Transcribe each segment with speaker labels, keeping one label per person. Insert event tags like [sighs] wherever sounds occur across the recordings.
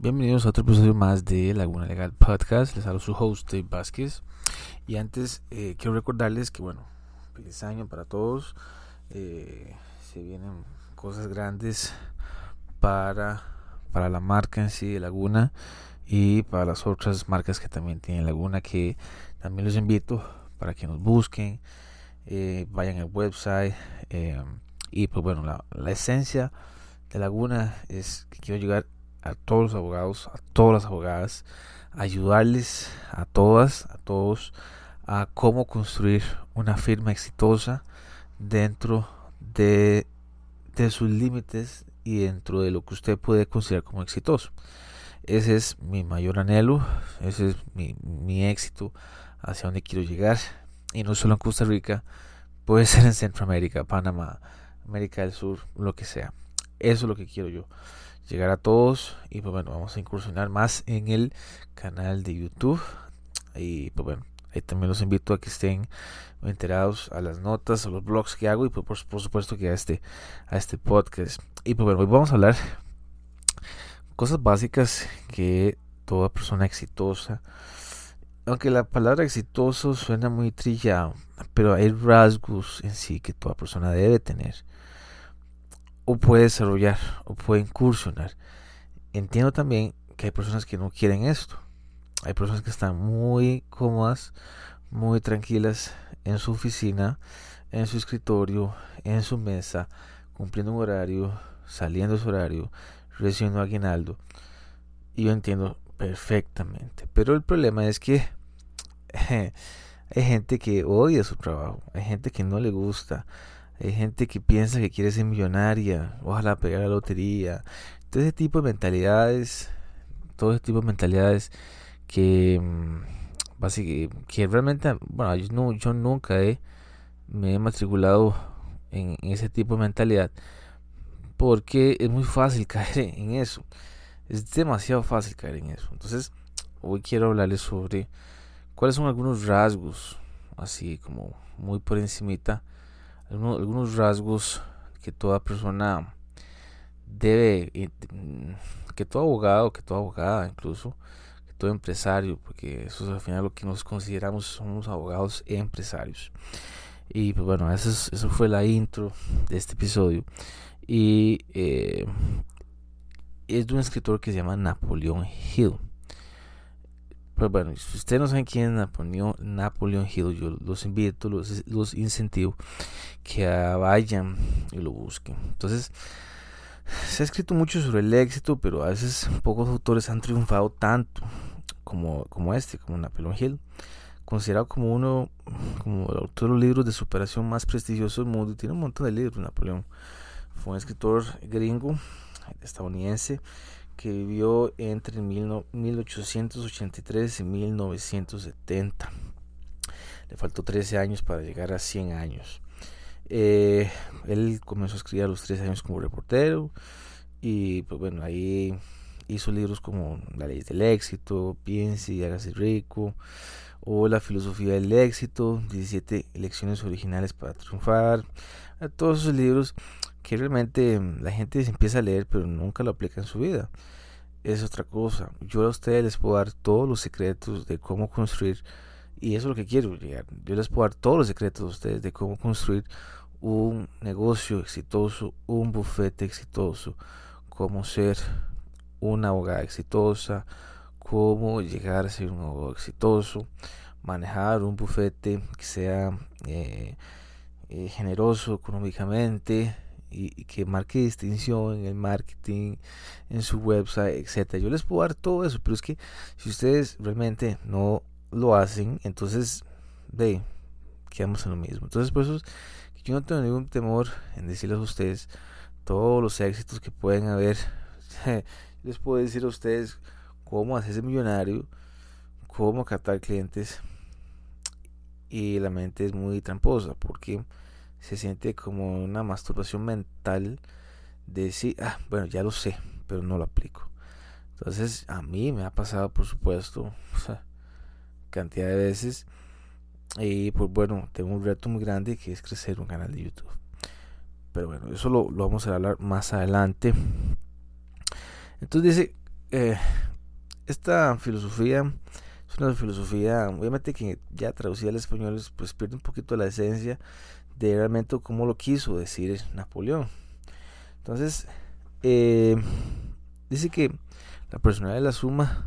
Speaker 1: Bienvenidos a otro episodio más de Laguna Legal Podcast. Les hablo su host Dave Vázquez. Y antes eh, quiero recordarles que, bueno, feliz año para todos. Eh, se vienen cosas grandes para, para la marca en sí de Laguna y para las otras marcas que también tienen Laguna que también los invito para que nos busquen, eh, vayan al website y pues bueno, la, la esencia de Laguna es que quiero llegar a todos los abogados, a todas las abogadas, ayudarles a todas, a todos, a cómo construir una firma exitosa dentro de, de sus límites y dentro de lo que usted puede considerar como exitoso. Ese es mi mayor anhelo, ese es mi, mi éxito hacia donde quiero llegar. Y no solo en Costa Rica, puede ser en Centroamérica, Panamá, América del Sur, lo que sea. Eso es lo que quiero yo. Llegar a todos. Y pues bueno, vamos a incursionar más en el canal de YouTube. Y pues bueno, ahí también los invito a que estén enterados a las notas, a los blogs que hago. Y pues por, supuesto que a este, a este podcast. Y pues bueno, hoy vamos a hablar cosas básicas que toda persona exitosa aunque la palabra exitoso suena muy trillado, pero hay rasgos en sí que toda persona debe tener o puede desarrollar o puede incursionar. Entiendo también que hay personas que no quieren esto. Hay personas que están muy cómodas, muy tranquilas en su oficina, en su escritorio, en su mesa, cumpliendo un horario, saliendo su horario, recibiendo aguinaldo. Y yo entiendo perfectamente. Pero el problema es que [laughs] hay gente que odia su trabajo, hay gente que no le gusta, hay gente que piensa que quiere ser millonaria, ojalá pegar la lotería. Todo ese tipo de mentalidades, todo ese tipo de mentalidades que, mm, que realmente, bueno, yo, no, yo nunca me he matriculado en, ese tipo de mentalidad porque es muy fácil caer en eso. Es demasiado fácil caer en eso. Entonces, hoy quiero hablarles sobre cuáles son algunos rasgos, así como muy por encimita, algunos, rasgos que toda persona debe, eh, que todo abogado, que toda abogada incluso, que todo empresario, porque eso es al final lo que nos consideramos somos abogados empresarios. Y pues bueno, eso, eso fue la intro de este episodio. Y eh, es de un escritor que se llama Napoleón Hill. Pues bueno, si ustedes no saben quién es Napoleón, Napoleón Hill, yo los invito, los, los incentivo que vayan y lo busquen. Entonces, se ha escrito mucho sobre el éxito, pero a veces pocos autores han triunfado tanto como, como este, como Napoleón Hill, considerado como uno, como el autor de los libros de superación más prestigioso del mundo. Tiene un montón de libros, Napoleón. Fue un escritor gringo, estadounidense, que vivió entre 1883 y 1970. Le faltó 13 años para llegar a 100 años. Eh, él comenzó a escribir a los 13 años como reportero y pues bueno, ahí hizo libros como La ley del éxito, Piense y hágase rico, o La filosofía del éxito, 17 lecciones originales para triunfar. Todos esos libros que realmente la gente empieza a leer pero nunca lo aplica en su vida. Es otra cosa. Yo a ustedes les puedo dar todos los secretos de cómo construir, y eso es lo que quiero llegar. Yo les puedo dar todos los secretos a ustedes de cómo construir un negocio exitoso, un bufete exitoso, cómo ser una abogada exitosa, cómo llegar a ser un abogado exitoso, manejar un bufete que sea eh, eh, generoso económicamente, y, que marque distinción en el marketing, en su website, etcétera. Yo les puedo dar todo eso, pero es que si ustedes realmente no lo hacen, entonces ve, quedamos en lo mismo. Entonces, por eso yo no tengo ningún temor en decirles a ustedes todos los éxitos que pueden haber. [laughs] les puedo decir a ustedes cómo hacerse millonario, cómo captar clientes. Y la mente es muy tramposa porque se siente como una masturbación mental de decir, ah, bueno, ya lo sé, pero no lo aplico. Entonces, a mí me ha pasado, por supuesto, [laughs] cantidad de veces. Y pues bueno, tengo un reto muy grande que es crecer un canal de YouTube. Pero bueno, eso lo, lo vamos a hablar más adelante. Entonces dice, eh, esta filosofía es una filosofía, obviamente que ya traducida al español, pues pierde un poquito la esencia de realmente cómo lo quiso decir Napoleón. Entonces, eh, dice que la personalidad es la suma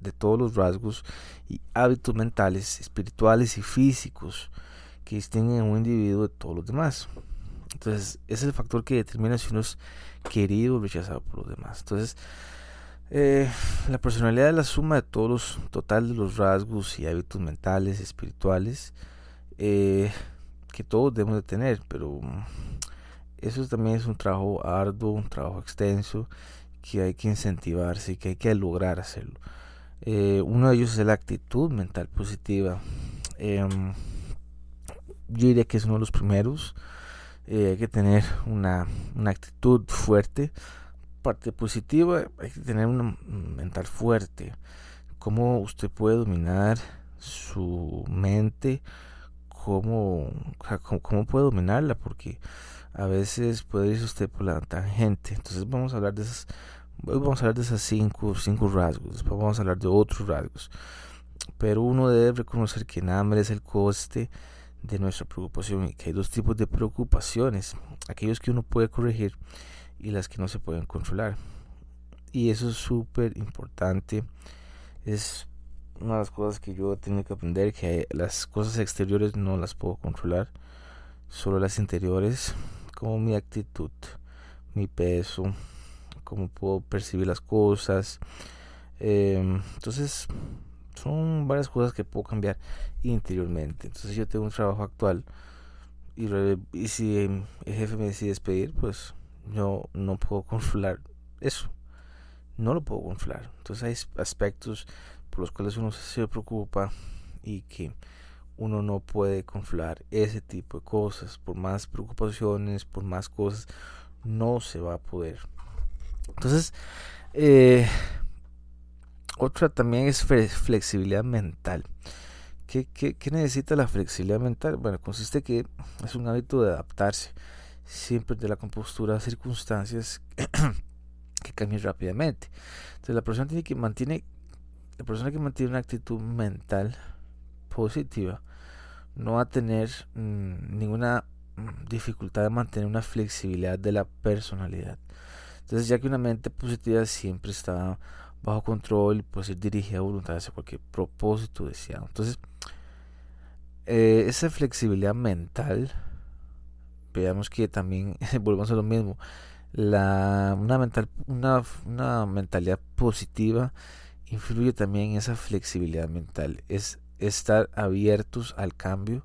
Speaker 1: de todos los rasgos y hábitos mentales, espirituales y físicos que distinguen a un individuo de todos los demás. Entonces, es el factor que determina si uno es querido o rechazado por los demás. Entonces, eh, la personalidad es la suma de todos los total de los rasgos y hábitos mentales, espirituales, eh, que todos debemos de tener, pero eso también es un trabajo arduo, un trabajo extenso, que hay que incentivarse y que hay que lograr hacerlo. Eh, uno de ellos es la actitud mental positiva. Em, yo diría que es uno de los primeros. Eh, hay que tener una, una, actitud fuerte. Parte positiva, hay que tener una mental fuerte. Cómo usted puede dominar su mente, cómo, cómo, puede dominarla, porque a veces puede irse usted por la tangente. Entonces vamos a hablar de esas Hoy vamos a hablar de esas cinco, cinco rasgos, después vamos a hablar de otros rasgos. Pero uno debe reconocer que nada merece el coste de nuestra preocupación y que hay dos tipos de preocupaciones, aquellos que uno puede corregir y las que no se pueden controlar. Y eso es súper importante. Es una de las cosas que yo tengo que aprender, que las cosas exteriores no las puedo controlar, solo las interiores, como mi actitud, mi peso, cómo puedo percibir las cosas. Em, entonces, son varias cosas que puedo cambiar interiormente. Entonces, yo tengo un trabajo actual y, y si el jefe me decide despedir, pues yo no puedo [laughs] controlar eso. No lo puedo controlar. Entonces, hay aspectos por los cuales uno se preocupa y que uno no puede controlar ese tipo de cosas. Por más preocupaciones, por más cosas, no se va a poder. Entonces, eh, otra también es flexibilidad mental. ¿Qué, ¿Qué, necesita la flexibilidad mental? Bueno, consiste que es un hábito de adaptarse siempre de la compostura a circunstancias [clears throat] que cambien rápidamente. Entonces la persona tiene que mantiene la persona que mantiene una actitud mental positiva no va a tener mm, ninguna mm, dificultad de mantener una flexibilidad de la personalidad. Entonces, ya que una mente positiva siempre está bajo control puede ser dirigida a voluntad hacia cualquier propósito deseado. Entonces, eh, esa flexibilidad mental, veamos que también [laughs] volvemos a lo mismo. La, una, mental, una, una mentalidad positiva influye también esa flexibilidad mental. Es estar abiertos al cambio.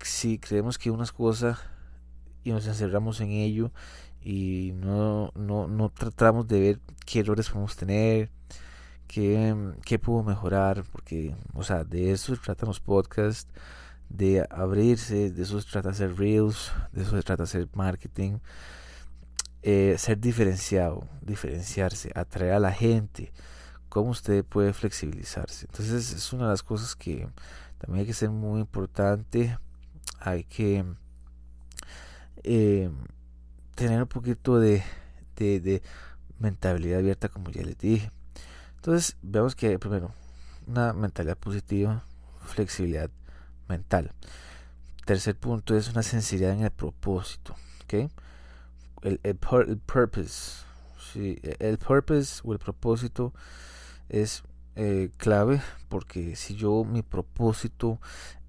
Speaker 1: Si creemos que unas cosas y nos encerramos en ello y no, no, no tratamos de ver qué errores podemos tener, qué, qué puedo mejorar, porque, o sea, de eso tratan los podcasts, de abrirse, de eso se trata hacer reels, de eso se trata hacer marketing, eh, ser diferenciado, diferenciarse, atraer a la gente, cómo usted puede flexibilizarse. Entonces es una de las cosas que también hay que ser muy importante, hay que... Eh, tener un poquito de, de, mentalidad abierta, como ya les dije. Entonces, vemos que primero, una mentalidad positiva, flexibilidad mental. Tercer punto es una sensibilidad en el propósito. ¿okay? El, el, purpose. Sí, el purpose o el propósito es eh, clave porque si yo mi propósito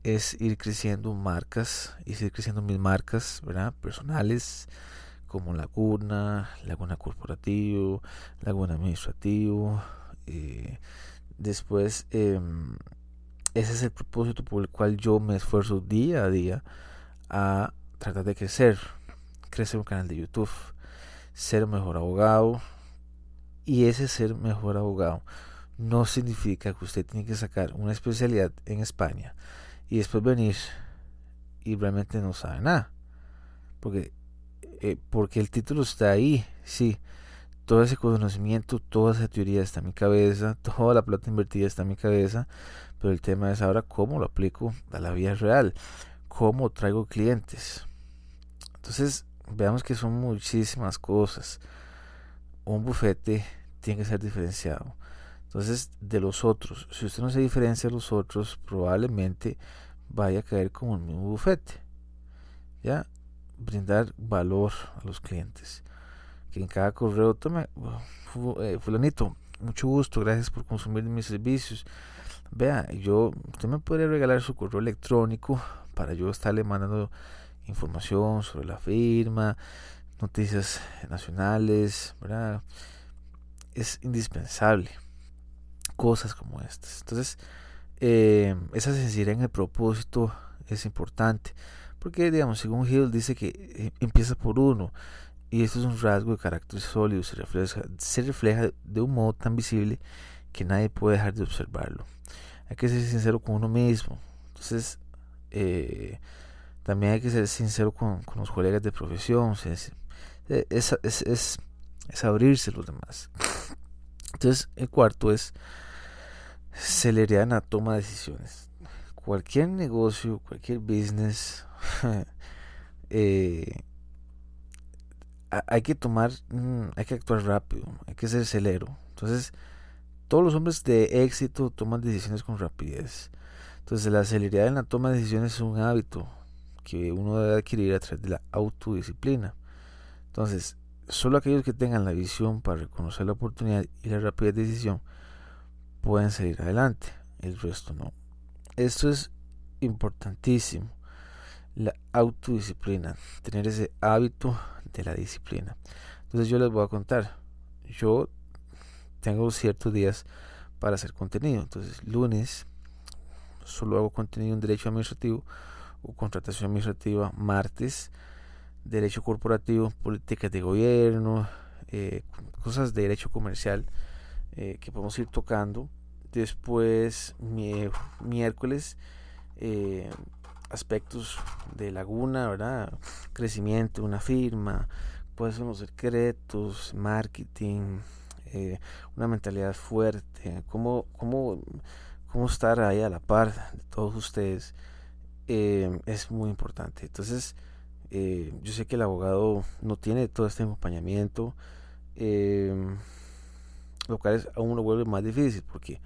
Speaker 1: es ir creciendo marcas y ir creciendo mis marcas ¿verdad? personales como Laguna, Laguna Corporativo, Laguna Administrativo. Eh, después, em, ese es el propósito por el cual yo me esfuerzo día a día a tratar de crecer, crecer un canal de YouTube, ser mejor abogado. Y ese ser mejor abogado no significa que usted tiene que sacar una especialidad en España y después venir y realmente no sabe nada. Porque eh, porque el título está ahí, sí. Todo ese conocimiento, toda esa teoría está en mi cabeza, [laughs] toda la plata invertida está en mi cabeza, pero el tema es ahora cómo lo aplico a la vida real, cómo traigo clientes. Entonces, veamos que son muchísimas cosas. Un bufete tiene que ser diferenciado. Entonces, de los otros, si usted no se diferencia de los otros, probablemente vaya a caer como el mismo bufete. ¿Ya? Brindar valor a los clientes. Que en cada correo tome, eh, fulanito, mucho gusto, gracias por consumir mis servicios. Vea, yo, usted me puede regalar su correo electrónico para yo estarle mandando información sobre la firma, noticias nacionales. Es indispensable. Cosas como estas. Entonces, eh, esa sensibilidad en el propósito es importante. Porque, digamos, según Hill dice que eh, empieza por uno. Y esto es un rasgo de carácter sólido. Se refleja, se refleja de un modo tan visible que nadie puede dejar de observarlo. Hay que ser sincero con uno mismo. Entonces, eh, también hay que ser sincero con, los colegas de profesión. Es, es, es, es, abrirse los demás. Entonces, el cuarto es celeridad en la toma de decisiones. Cualquier negocio, cualquier business, [laughs] eh, hay que tomar, mm, hay que actuar rápido, hay que ser celero. Entonces, todos los hombres de éxito toman decisiones con rapidez. Entonces, la celeridad en la toma de decisiones es un hábito que uno debe adquirir a través de la autodisciplina. Entonces, solo aquellos que tengan la visión para reconocer la oportunidad y la rápida decisión pueden seguir adelante, el resto no. Esto es importantísimo, la autodisciplina, tener ese hábito de la disciplina. Entonces yo les voy a contar, yo tengo ciertos días para hacer contenido, entonces lunes solo hago contenido en derecho administrativo, o contratación administrativa, martes, derecho corporativo, políticas de gobierno, eh, cosas de derecho comercial eh, que podemos ir tocando. Después, miércoles, eh, aspectos de laguna, ¿verdad? Crecimiento, una firma, pueden ser unos secretos, marketing, una mentalidad fuerte, cómo, cómo, cómo estar ahí a la par de todos ustedes es muy importante. Entonces, eh, yo sé que el abogado no tiene todo este acompañamiento, em, lo cual es, aún lo vuelve más difícil porque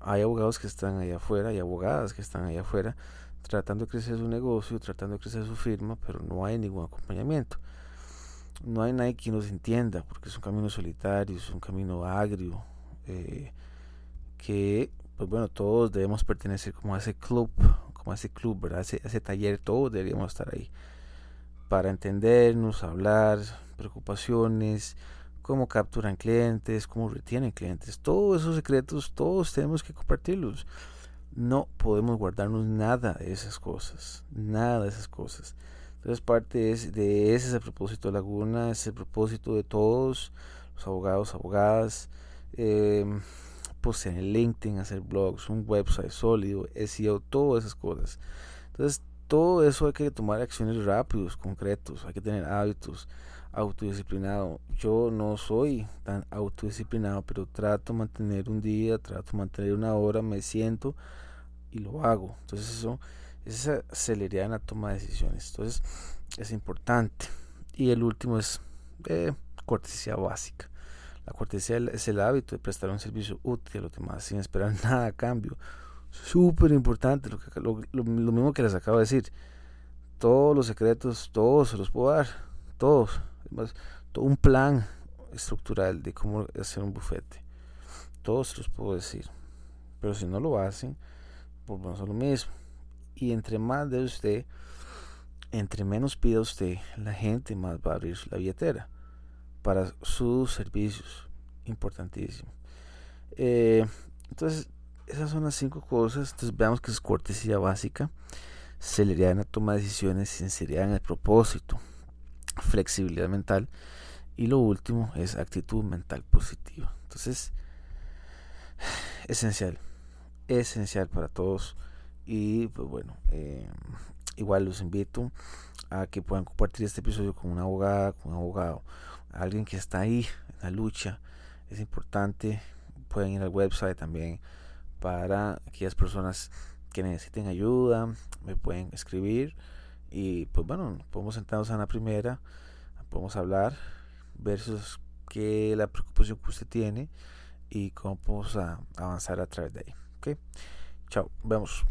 Speaker 1: hay abogados que están allá afuera y abogadas que están allá afuera tratando de crecer su negocio, tratando de crecer su firma, pero no hay ningún acompañamiento. No hay nadie que nos entienda porque es un camino solitario, es un camino agrio, eh, que, pues bueno, todos debemos pertenecer como a ese club como ese club, ¿verdad? Ese, ese taller, todos deberíamos estar ahí para entendernos, hablar, preocupaciones, cómo capturan clientes, cómo retienen clientes, todos esos secretos, todos tenemos que compartirlos. No podemos guardarnos nada de esas cosas, nada de esas cosas. Entonces parte es, de ese es el propósito de Laguna, es el propósito de todos los abogados, abogadas. Eh, en el LinkedIn, hacer blogs, un website sólido, SEO, todas esas cosas. Entonces, todo eso hay que tomar acciones rápidos, concretos, hay que tener hábitos, autodisciplinado. Yo no soy tan autodisciplinado, pero trato de mantener un día, trato de mantener una hora, me siento y lo hago. Entonces, eso, esa celeridad en la toma de decisiones. Entonces, es importante. Y el último es eh, cortesía básica. La cortesía es el hábito de prestar un servicio útil a los demás sin esperar [laughs] nada a cambio. Súper importante, lo, lo, mismo que les acabo de decir. Todos los secretos, todos se los puedo dar, todos. todo un plan estructural de cómo hacer un bufete. Todos se los puedo decir. Pero si no lo hacen, pues vamos a lo mismo. Y entre más de usted, entre menos pida usted, la gente más va a abrir la billetera para sus servicios. Importantísimo. Eh, entonces, esas son las cinco cosas. Entonces, veamos que es cortesía básica, celeridad en la toma de decisiones, sinceridad en el propósito, flexibilidad mental. Y lo último es actitud mental positiva. Entonces, [sighs] esencial, esencial para todos. Y pues bueno, eh, igual los invito a que puedan compartir este episodio con una abogada, con un abogado alguien que está ahí en la lucha. Es importante. Pueden ir al website también para aquellas personas que necesiten ayuda. Me pueden escribir. Y pues bueno, podemos sentarnos en la primera. Podemos hablar. Ver sus qué la preocupación que usted tiene y cómo podemos avanzar a través de ahí. ¿ok? Chao, vemos.